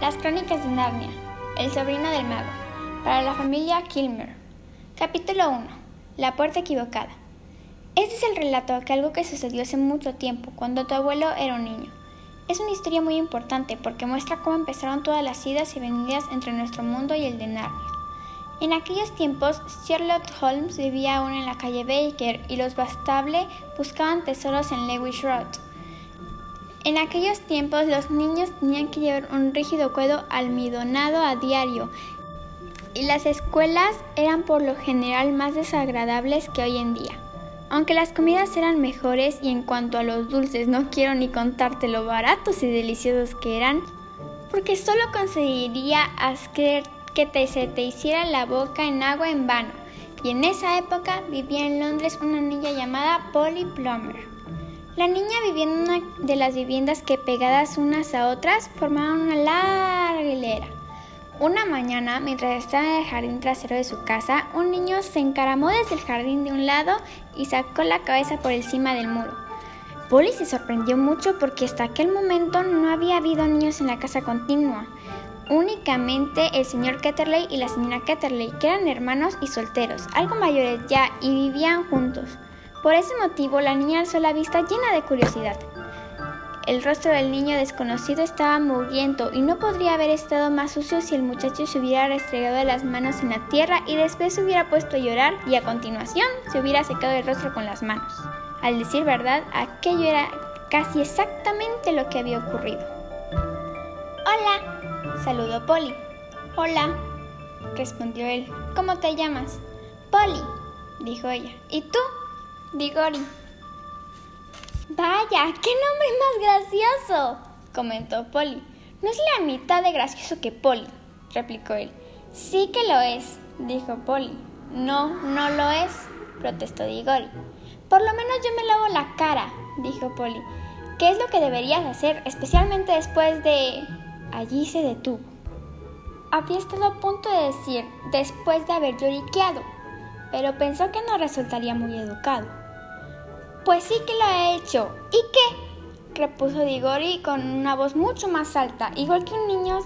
Las Crónicas de Narnia, El sobrino del mago, para la familia Kilmer. Capítulo 1. La puerta equivocada. Este es el relato de algo que sucedió hace mucho tiempo, cuando tu abuelo era un niño. Es una historia muy importante porque muestra cómo empezaron todas las idas y venidas entre nuestro mundo y el de Narnia. En aquellos tiempos, Sherlock Holmes vivía aún en la calle Baker y los Bastable buscaban tesoros en Lewis Road. En aquellos tiempos los niños tenían que llevar un rígido cuero almidonado a diario y las escuelas eran por lo general más desagradables que hoy en día. Aunque las comidas eran mejores y en cuanto a los dulces no quiero ni contarte lo baratos y deliciosos que eran, porque solo conseguiría hacer que te, se te hiciera la boca en agua en vano. Y en esa época vivía en Londres una niña llamada Polly Plummer. La niña vivía en una de las viviendas que pegadas unas a otras formaban una larga hilera. Una mañana, mientras estaba en el jardín trasero de su casa, un niño se encaramó desde el jardín de un lado y sacó la cabeza por encima del muro. Polly se sorprendió mucho porque hasta aquel momento no había habido niños en la casa continua. Únicamente el señor Ketterley y la señora Ketterley, que eran hermanos y solteros, algo mayores ya, y vivían juntos. Por ese motivo, la niña alzó la vista llena de curiosidad. El rostro del niño desconocido estaba mugriento y no podría haber estado más sucio si el muchacho se hubiera restregado las manos en la tierra y después se hubiera puesto a llorar y a continuación se hubiera secado el rostro con las manos. Al decir verdad, aquello era casi exactamente lo que había ocurrido. Hola, saludó Polly. Hola, respondió él. ¿Cómo te llamas? Polly, dijo ella. ¿Y tú? Digori. Vaya, qué nombre más gracioso, comentó Polly. No es la mitad de gracioso que Polly, replicó él. Sí que lo es, dijo Polly. No, no lo es, protestó Digori. Por lo menos yo me lavo la cara, dijo Polly. ¿Qué es lo que deberías hacer, especialmente después de... Allí se detuvo. Había estado a punto de decir después de haber lloriqueado, pero pensó que no resultaría muy educado. Pues sí que lo ha hecho. ¿Y qué? repuso Digori con una voz mucho más alta, igual que un niño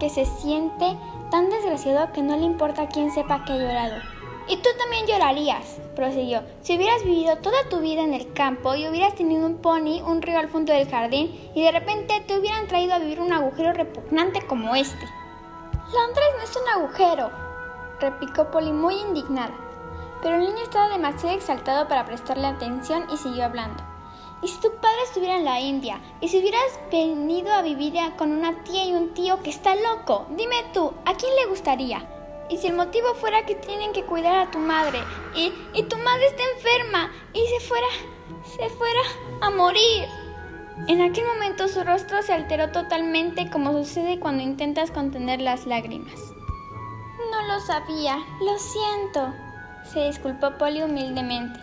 que se siente tan desgraciado que no le importa quién sepa que ha llorado. Y tú también llorarías, prosiguió, si hubieras vivido toda tu vida en el campo y hubieras tenido un pony, un río al fondo del jardín y de repente te hubieran traído a vivir un agujero repugnante como este. Londres no es un agujero, replicó Polly muy indignada. Pero el niño estaba demasiado exaltado para prestarle atención y siguió hablando. ¿Y si tu padre estuviera en la India? ¿Y si hubieras venido a vivir con una tía y un tío que está loco? Dime tú, ¿a quién le gustaría? ¿Y si el motivo fuera que tienen que cuidar a tu madre? ¿Y, y tu madre está enferma? ¿Y se fuera, se fuera a morir? En aquel momento su rostro se alteró totalmente como sucede cuando intentas contener las lágrimas. No lo sabía, lo siento, se disculpó Polly humildemente.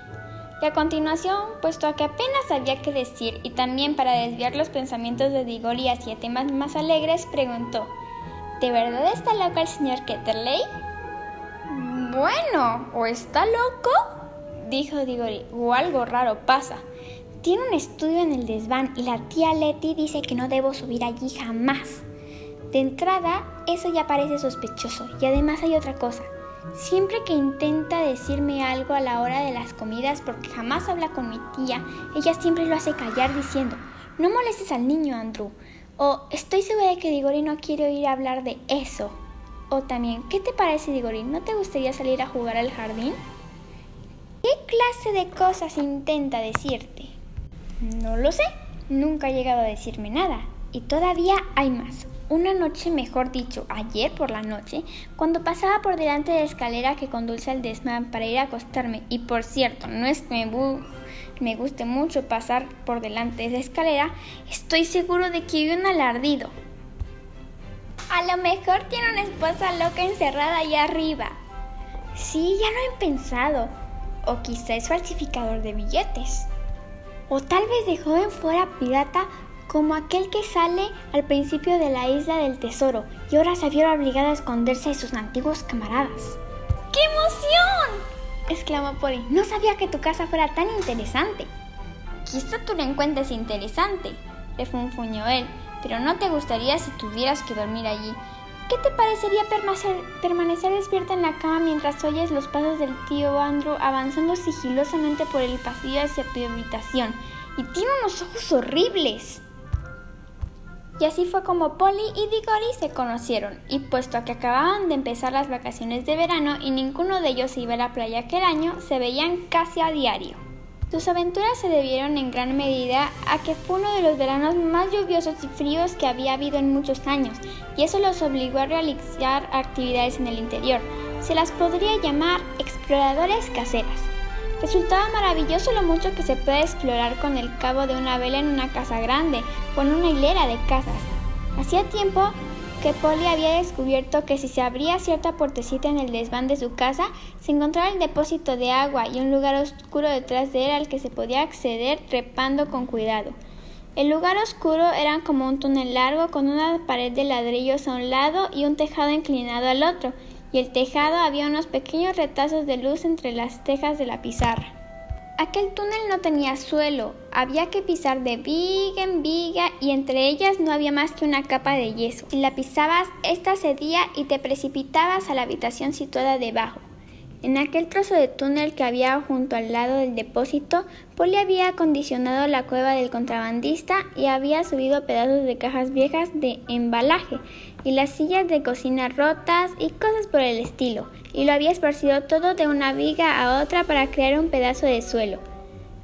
Y a continuación, puesto a que apenas sabía qué decir y también para desviar los pensamientos de Digori hacia temas más alegres, preguntó: ¿De verdad está loco el señor Ketterley? Bueno, o está loco, dijo Digori, o algo raro pasa. Tiene un estudio en el desván y la tía Letty dice que no debo subir allí jamás. De entrada, eso ya parece sospechoso y además hay otra cosa. Siempre que intenta decirme algo a la hora de las comidas, porque jamás habla con mi tía, ella siempre lo hace callar diciendo, no molestes al niño, Andrew. O estoy segura de que Digori no quiere oír hablar de eso. O también, ¿qué te parece, Digori? ¿No te gustaría salir a jugar al jardín? ¿Qué clase de cosas intenta decirte? No lo sé. Nunca ha llegado a decirme nada. Y todavía hay más. Una noche, mejor dicho, ayer por la noche, cuando pasaba por delante de la escalera que conduce al desmán para ir a acostarme, y por cierto, no es que me, guste mucho pasar por delante de esa escalera, estoy seguro de que vi un alardido. A lo mejor tiene una esposa loca encerrada allá arriba. Sí, ya lo he pensado. O quizá es falsificador de billetes. O tal vez de joven fuera pirata como aquel que sale al principio de la isla del tesoro y ahora se vio obligado a esconderse de sus antiguos camaradas. ¡Qué emoción! exclamó Polly. No sabía que tu casa fuera tan interesante. Quizá tú la encuentres interesante, le funfuñó él, pero no te gustaría si tuvieras que dormir allí. ¿Qué te parecería permanecer, despierta en la cama mientras oyes los pasos del tío Andrew avanzando sigilosamente por el pasillo hacia tu habitación? Y tiene unos ojos horribles. Y así fue como Polly y Diggory se conocieron, y puesto que acababan de empezar las vacaciones de verano y ninguno de ellos iba a la playa aquel año, se veían casi a diario. Sus aventuras se debieron en gran medida a que fue uno de los veranos más lluviosos y fríos que había habido en muchos años, y eso los obligó a realizar actividades en el interior. Se las podría llamar exploradores caseras. Resultaba maravilloso lo mucho que se puede explorar con el cabo de una vela en una casa grande en una hilera de casas. Hacía tiempo que Polly había descubierto que si se abría cierta puertecita en el desván de su casa, se encontraba el depósito de agua y un lugar oscuro detrás de él al que se podía acceder trepando con cuidado. El lugar oscuro era como un túnel largo con una pared de ladrillos a un lado y un tejado inclinado al otro, y el tejado había unos pequeños retazos de luz entre las tejas de la pizarra. Aquel túnel no tenía suelo, había que pisar de viga en viga y entre ellas no había más que una capa de yeso. Si la pisabas, esta cedía y te precipitabas a la habitación situada debajo. En aquel trozo de túnel que había junto al lado del depósito, Polly había acondicionado la cueva del contrabandista y había subido pedazos de cajas viejas de embalaje y las sillas de cocina rotas y cosas por el estilo, y lo había esparcido todo de una viga a otra para crear un pedazo de suelo.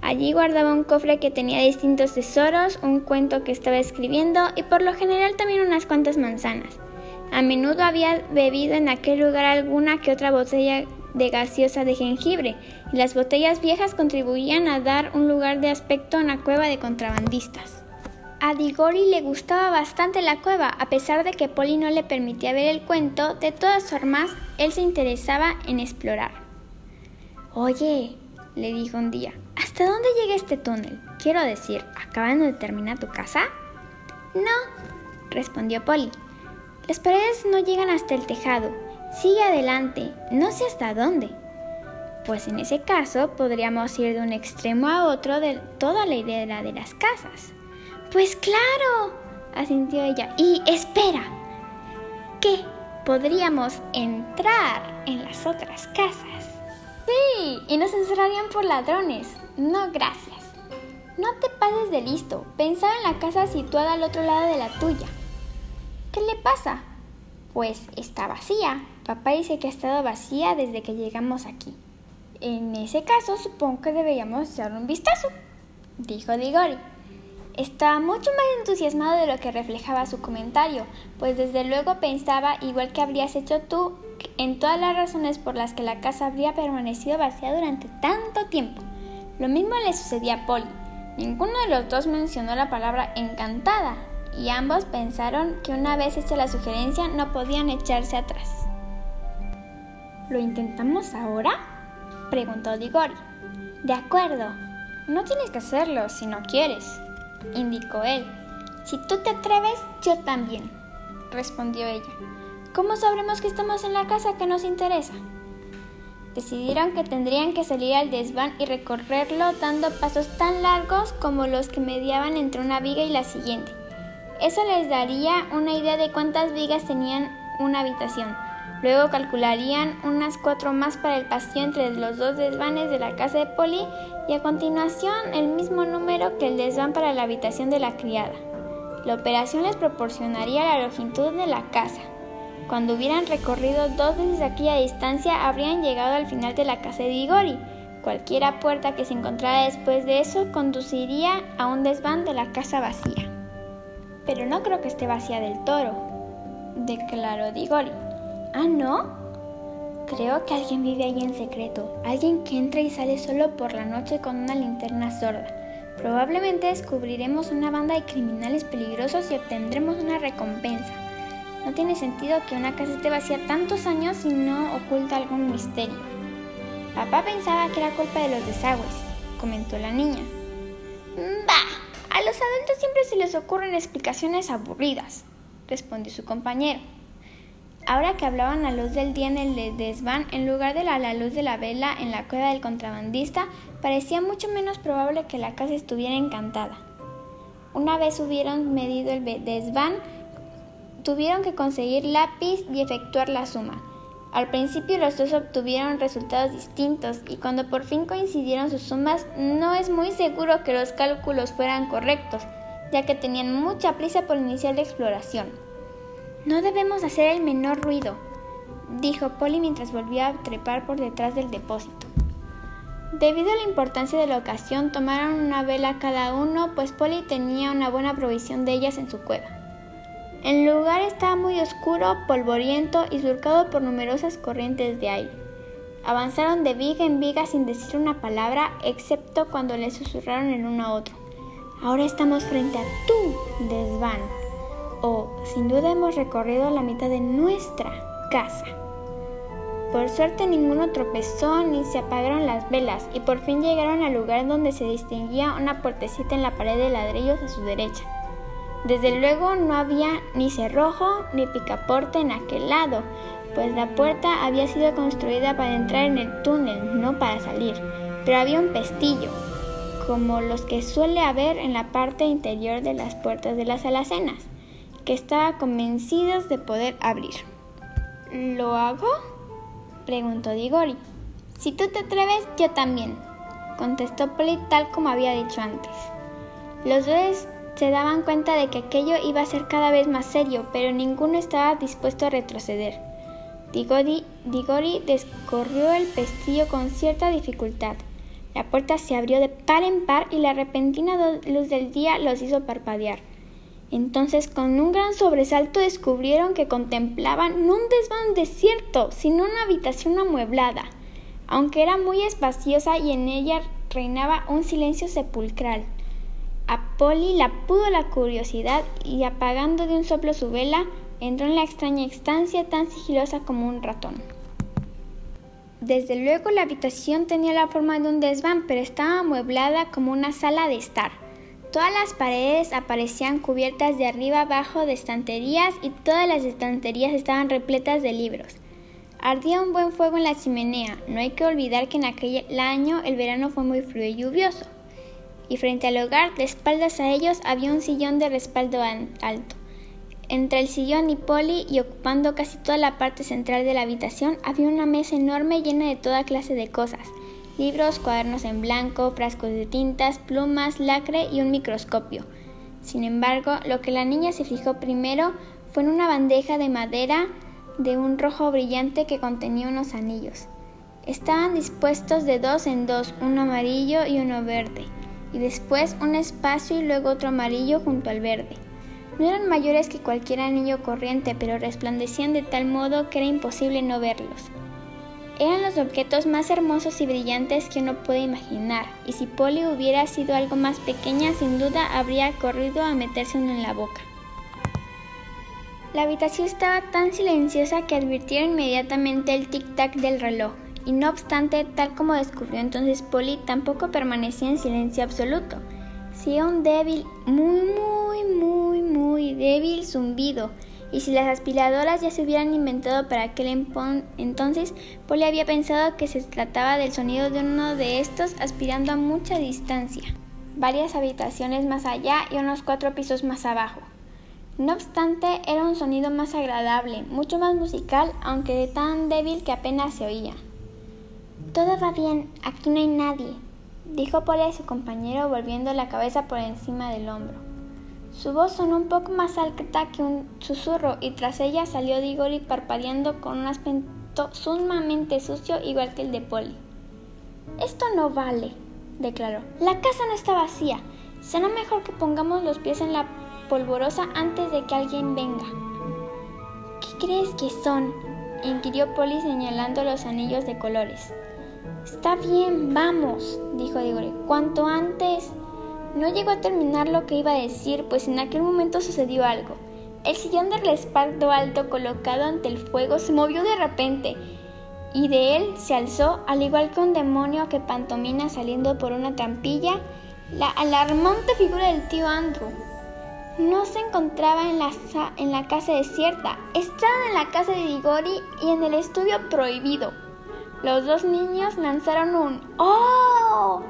Allí guardaba un cofre que tenía distintos tesoros, un cuento que estaba escribiendo y por lo general también unas cuantas manzanas. A menudo había bebido en aquel lugar alguna que otra botella de gaseosa de jengibre, y las botellas viejas contribuían a dar un lugar de aspecto a una cueva de contrabandistas. A Digori le gustaba bastante la cueva, a pesar de que Polly no le permitía ver el cuento, de todas formas, él se interesaba en explorar. Oye, le dijo un día, ¿hasta dónde llega este túnel? Quiero decir, ¿acaban de terminar tu casa? No, respondió Polly. Las paredes no llegan hasta el tejado. Sigue adelante, no sé hasta dónde. Pues en ese caso podríamos ir de un extremo a otro de toda la idea de las casas. Pues claro, asintió ella. Y espera, ¿qué? Podríamos entrar en las otras casas. Sí, y nos encerrarían por ladrones. No, gracias. No te pases de listo. Pensaba en la casa situada al otro lado de la tuya. ¿Qué le pasa? Pues está vacía. Papá dice que ha estado vacía desde que llegamos aquí. En ese caso, supongo que deberíamos echar un vistazo, dijo Digori. Estaba mucho más entusiasmado de lo que reflejaba su comentario, pues desde luego pensaba, igual que habrías hecho tú, en todas las razones por las que la casa habría permanecido vacía durante tanto tiempo. Lo mismo le sucedía a Polly. Ninguno de los dos mencionó la palabra encantada, y ambos pensaron que una vez hecha la sugerencia no podían echarse atrás. ¿Lo intentamos ahora? preguntó Digori. De acuerdo. No tienes que hacerlo si no quieres, indicó él. Si tú te atreves, yo también, respondió ella. ¿Cómo sabremos que estamos en la casa que nos interesa? Decidieron que tendrían que salir al desván y recorrerlo dando pasos tan largos como los que mediaban entre una viga y la siguiente. Eso les daría una idea de cuántas vigas tenían una habitación. Luego calcularían unas cuatro más para el pasillo entre los dos desvanes de la casa de Polly y a continuación el mismo número que el desván para la habitación de la criada. La operación les proporcionaría la longitud de la casa. Cuando hubieran recorrido dos veces aquella distancia, habrían llegado al final de la casa de Igori. Cualquiera puerta que se encontrara después de eso conduciría a un desván de la casa vacía. Pero no creo que esté vacía del toro, declaró Digori. ¿Ah, no? Creo que alguien vive ahí en secreto, alguien que entra y sale solo por la noche con una linterna sorda. Probablemente descubriremos una banda de criminales peligrosos y obtendremos una recompensa. No tiene sentido que una casa esté vacía tantos años si no oculta algún misterio. Papá pensaba que era culpa de los desagües, comentó la niña. Bah, a los adultos siempre se les ocurren explicaciones aburridas, respondió su compañero. Ahora que hablaban a luz del día en el desván, en lugar de la, la luz de la vela en la cueva del contrabandista, parecía mucho menos probable que la casa estuviera encantada. Una vez hubieron medido el desván, tuvieron que conseguir lápiz y efectuar la suma. Al principio los dos obtuvieron resultados distintos y cuando por fin coincidieron sus sumas no es muy seguro que los cálculos fueran correctos, ya que tenían mucha prisa por iniciar la exploración. No debemos hacer el menor ruido, dijo Polly mientras volvía a trepar por detrás del depósito. Debido a la importancia de la ocasión, tomaron una vela cada uno, pues Polly tenía una buena provisión de ellas en su cueva. El lugar estaba muy oscuro, polvoriento y surcado por numerosas corrientes de aire. Avanzaron de viga en viga sin decir una palabra, excepto cuando le susurraron el uno a otro. Ahora estamos frente a tu desván. O, sin duda hemos recorrido la mitad de nuestra casa. Por suerte ninguno tropezó ni se apagaron las velas y por fin llegaron al lugar donde se distinguía una puertecita en la pared de ladrillos a su derecha. Desde luego no había ni cerrojo ni picaporte en aquel lado, pues la puerta había sido construida para entrar en el túnel, no para salir, pero había un pestillo, como los que suele haber en la parte interior de las puertas de las alacenas, que estaba convencidos de poder abrir. ¿Lo hago? preguntó Digori. Si tú te atreves, yo también, contestó Polly tal como había dicho antes. Los dos se daban cuenta de que aquello iba a ser cada vez más serio, pero ninguno estaba dispuesto a retroceder. Digori, Digori descorrió el pestillo con cierta dificultad. La puerta se abrió de par en par y la repentina luz del día los hizo parpadear. Entonces, con un gran sobresalto, descubrieron que contemplaban no un desván desierto, sino una habitación amueblada, aunque era muy espaciosa y en ella reinaba un silencio sepulcral. A Polly la pudo la curiosidad y apagando de un soplo su vela, entró en la extraña estancia tan sigilosa como un ratón. Desde luego la habitación tenía la forma de un desván, pero estaba amueblada como una sala de estar. Todas las paredes aparecían cubiertas de arriba abajo de estanterías y todas las estanterías estaban repletas de libros. Ardía un buen fuego en la chimenea. No hay que olvidar que en aquel año el verano fue muy frío y lluvioso. Y frente al hogar, de espaldas a ellos, había un sillón de respaldo alto. Entre el sillón y Polly, y ocupando casi toda la parte central de la habitación, había una mesa enorme llena de toda clase de cosas libros, cuadernos en blanco, frascos de tintas, plumas, lacre y un microscopio. Sin embargo, lo que la niña se fijó primero fue en una bandeja de madera de un rojo brillante que contenía unos anillos. Estaban dispuestos de dos en dos, uno amarillo y uno verde, y después un espacio y luego otro amarillo junto al verde. No eran mayores que cualquier anillo corriente, pero resplandecían de tal modo que era imposible no verlos. Eran los objetos más hermosos y brillantes que uno puede imaginar, y si Polly hubiera sido algo más pequeña, sin duda habría corrido a meterse uno en la boca. La habitación estaba tan silenciosa que advirtieron inmediatamente el tic-tac del reloj, y no obstante, tal como descubrió entonces Polly, tampoco permanecía en silencio absoluto. Sí, un débil, muy, muy, muy, muy débil zumbido, y si las aspiradoras ya se hubieran inventado para aquel entonces, Polly había pensado que se trataba del sonido de uno de estos aspirando a mucha distancia, varias habitaciones más allá y unos cuatro pisos más abajo. No obstante, era un sonido más agradable, mucho más musical, aunque tan débil que apenas se oía. Todo va bien, aquí no hay nadie, dijo Polly a su compañero volviendo la cabeza por encima del hombro. Su voz sonó un poco más alta que un susurro y tras ella salió Digori parpadeando con un aspecto sumamente sucio igual que el de Polly. Esto no vale, declaró. La casa no está vacía. Será mejor que pongamos los pies en la polvorosa antes de que alguien venga. ¿Qué crees que son? inquirió Polly señalando los anillos de colores. Está bien, vamos, dijo Digori. Cuanto antes. No llegó a terminar lo que iba a decir, pues en aquel momento sucedió algo. El sillón de respaldo alto colocado ante el fuego se movió de repente y de él se alzó, al igual que un demonio que pantomina saliendo por una trampilla, la alarmante figura del tío Andrew. No se encontraba en la, en la casa desierta, estaba en la casa de Digori y en el estudio prohibido. Los dos niños lanzaron un ¡Oh!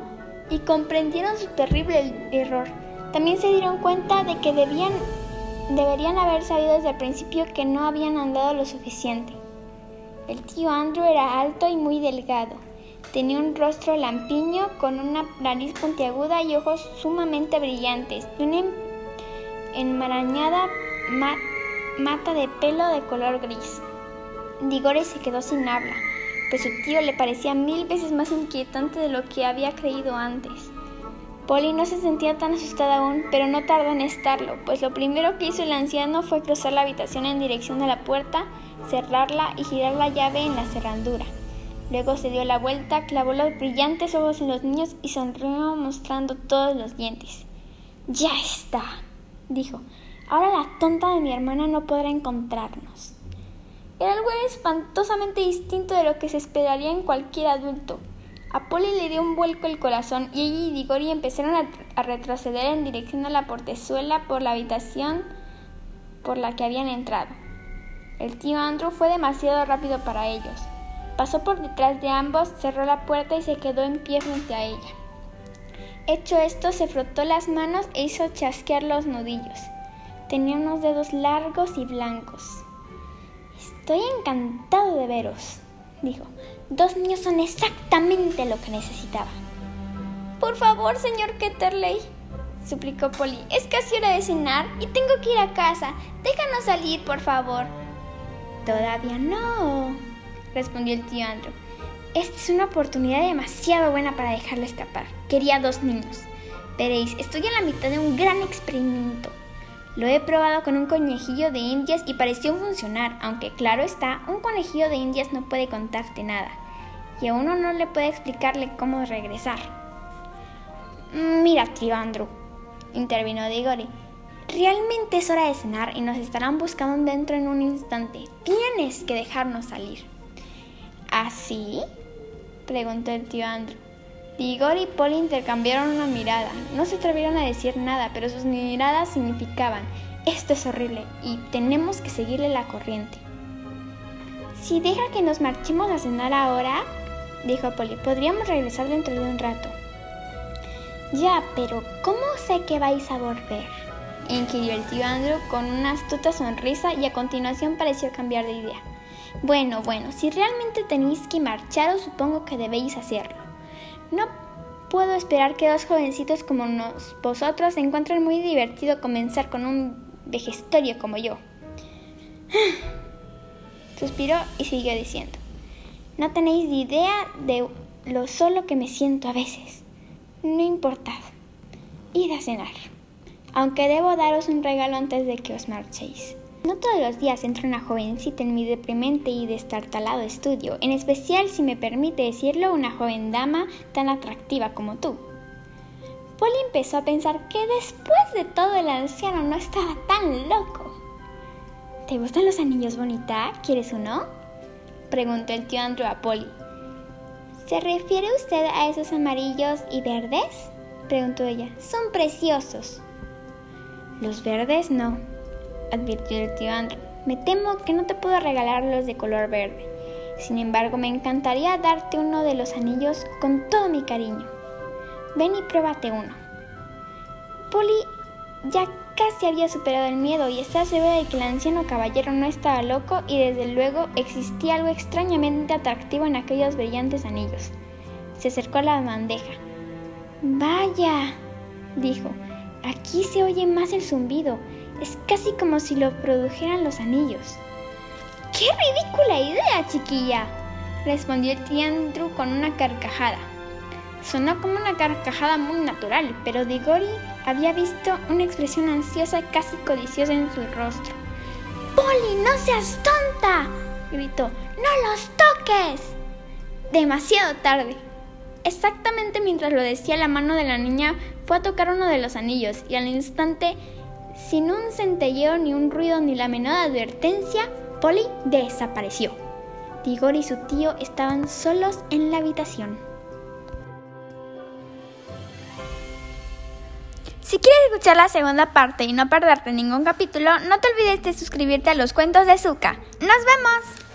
Y comprendieron su terrible error. También se dieron cuenta de que debían, deberían haber sabido desde el principio que no habían andado lo suficiente. El tío Andrew era alto y muy delgado. Tenía un rostro lampiño con una nariz puntiaguda y ojos sumamente brillantes y una enmarañada mata de pelo de color gris. Digore se quedó sin habla, pues su tío le parecía mil veces más inquietante de lo que había creído antes. Polly no se sentía tan asustada aún, pero no tardó en estarlo, pues lo primero que hizo el anciano fue cruzar la habitación en dirección de la puerta, cerrarla y girar la llave en la cerradura. Luego se dio la vuelta, clavó los brillantes ojos en los niños y sonrió mostrando todos los dientes. Ya está, dijo. Ahora la tonta de mi hermana no podrá encontrarnos. Era algo espantosamente distinto de lo que se esperaría en cualquier adulto. A Polly le dio un vuelco el corazón y ella y Digori empezaron a, retroceder en dirección a la portezuela por la habitación por la que habían entrado. El tío Andrew fue demasiado rápido para ellos. Pasó por detrás de ambos, cerró la puerta y se quedó en pie frente a ella. Hecho esto, se frotó las manos e hizo chasquear los nudillos. Tenía unos dedos largos y blancos. Estoy encantado de veros, dijo. Dos niños son exactamente lo que necesitaba. Por favor, señor Ketterley, suplicó Polly. Es casi hora de cenar y tengo que ir a casa. Déjanos salir, por favor. Todavía no, respondió el tío Andrew. Esta es una oportunidad demasiado buena para dejarle escapar. Quería dos niños. Veréis, estoy en la mitad de un gran experimento. Lo he probado con un conejillo de indias y pareció funcionar, aunque claro está, un conejillo de indias no puede contarte nada, y a uno no le puede explicarle cómo regresar. Mira, tío Andrew, intervino Digori, realmente es hora de cenar y nos estarán buscando dentro en un instante. Tienes que dejarnos salir. ¿Así? preguntó el tío Andrew. Igor y Polly intercambiaron una mirada. No se atrevieron a decir nada, pero sus miradas significaban, esto es horrible y tenemos que seguirle la corriente. Si deja que nos marchemos a cenar ahora, dijo Polly, podríamos regresar dentro de un rato. Ya, pero ¿cómo sé que vais a volver? inquirió el tío Andrew con una astuta sonrisa y a continuación pareció cambiar de idea. Bueno, bueno, si realmente tenéis que marcharos, supongo que debéis hacerlo. No puedo esperar que dos jovencitos como vosotros encuentren muy divertido comenzar con un vejestorio como yo. Suspiró y siguió diciendo, no tenéis ni idea de lo solo que me siento a veces. No importa. Id a cenar, aunque debo daros un regalo antes de que os marchéis. No todos los días entra una jovencita en mi deprimente y destartalado estudio, en especial si me permite decirlo una joven dama tan atractiva como tú. Polly empezó a pensar que después de todo el anciano no estaba tan loco. ¿Te gustan los anillos bonita? ¿Quieres uno? preguntó el tío Andrew a Polly. ¿Se refiere usted a esos amarillos y verdes? preguntó ella. Son preciosos. Los verdes no, advirtió el tío Andrew. Me temo que no te puedo regalar los de color verde. Sin embargo, me encantaría darte uno de los anillos con todo mi cariño. Ven y pruébate uno. Polly ya casi había superado el miedo y estaba segura de que el anciano caballero no estaba loco y desde luego existía algo extrañamente atractivo en aquellos brillantes anillos. Se acercó a la bandeja. Vaya, dijo, aquí se oye más el zumbido es casi como si lo produjeran los anillos. ¡Qué ridícula idea, chiquilla! respondió el Andrew con una carcajada. Sonó como una carcajada muy natural, pero Digori había visto una expresión ansiosa casi codiciosa en su rostro. ¡Polly, no seas tonta! gritó. ¡No los toques! Demasiado tarde. Exactamente mientras lo decía, la mano de la niña fue a tocar uno de los anillos y al instante sin un centelleo, ni un ruido, ni la menor advertencia, Polly desapareció. Tigor y su tío estaban solos en la habitación. Si quieres escuchar la segunda parte y no perderte ningún capítulo, no te olvides de suscribirte a los cuentos de Zuka. ¡Nos vemos!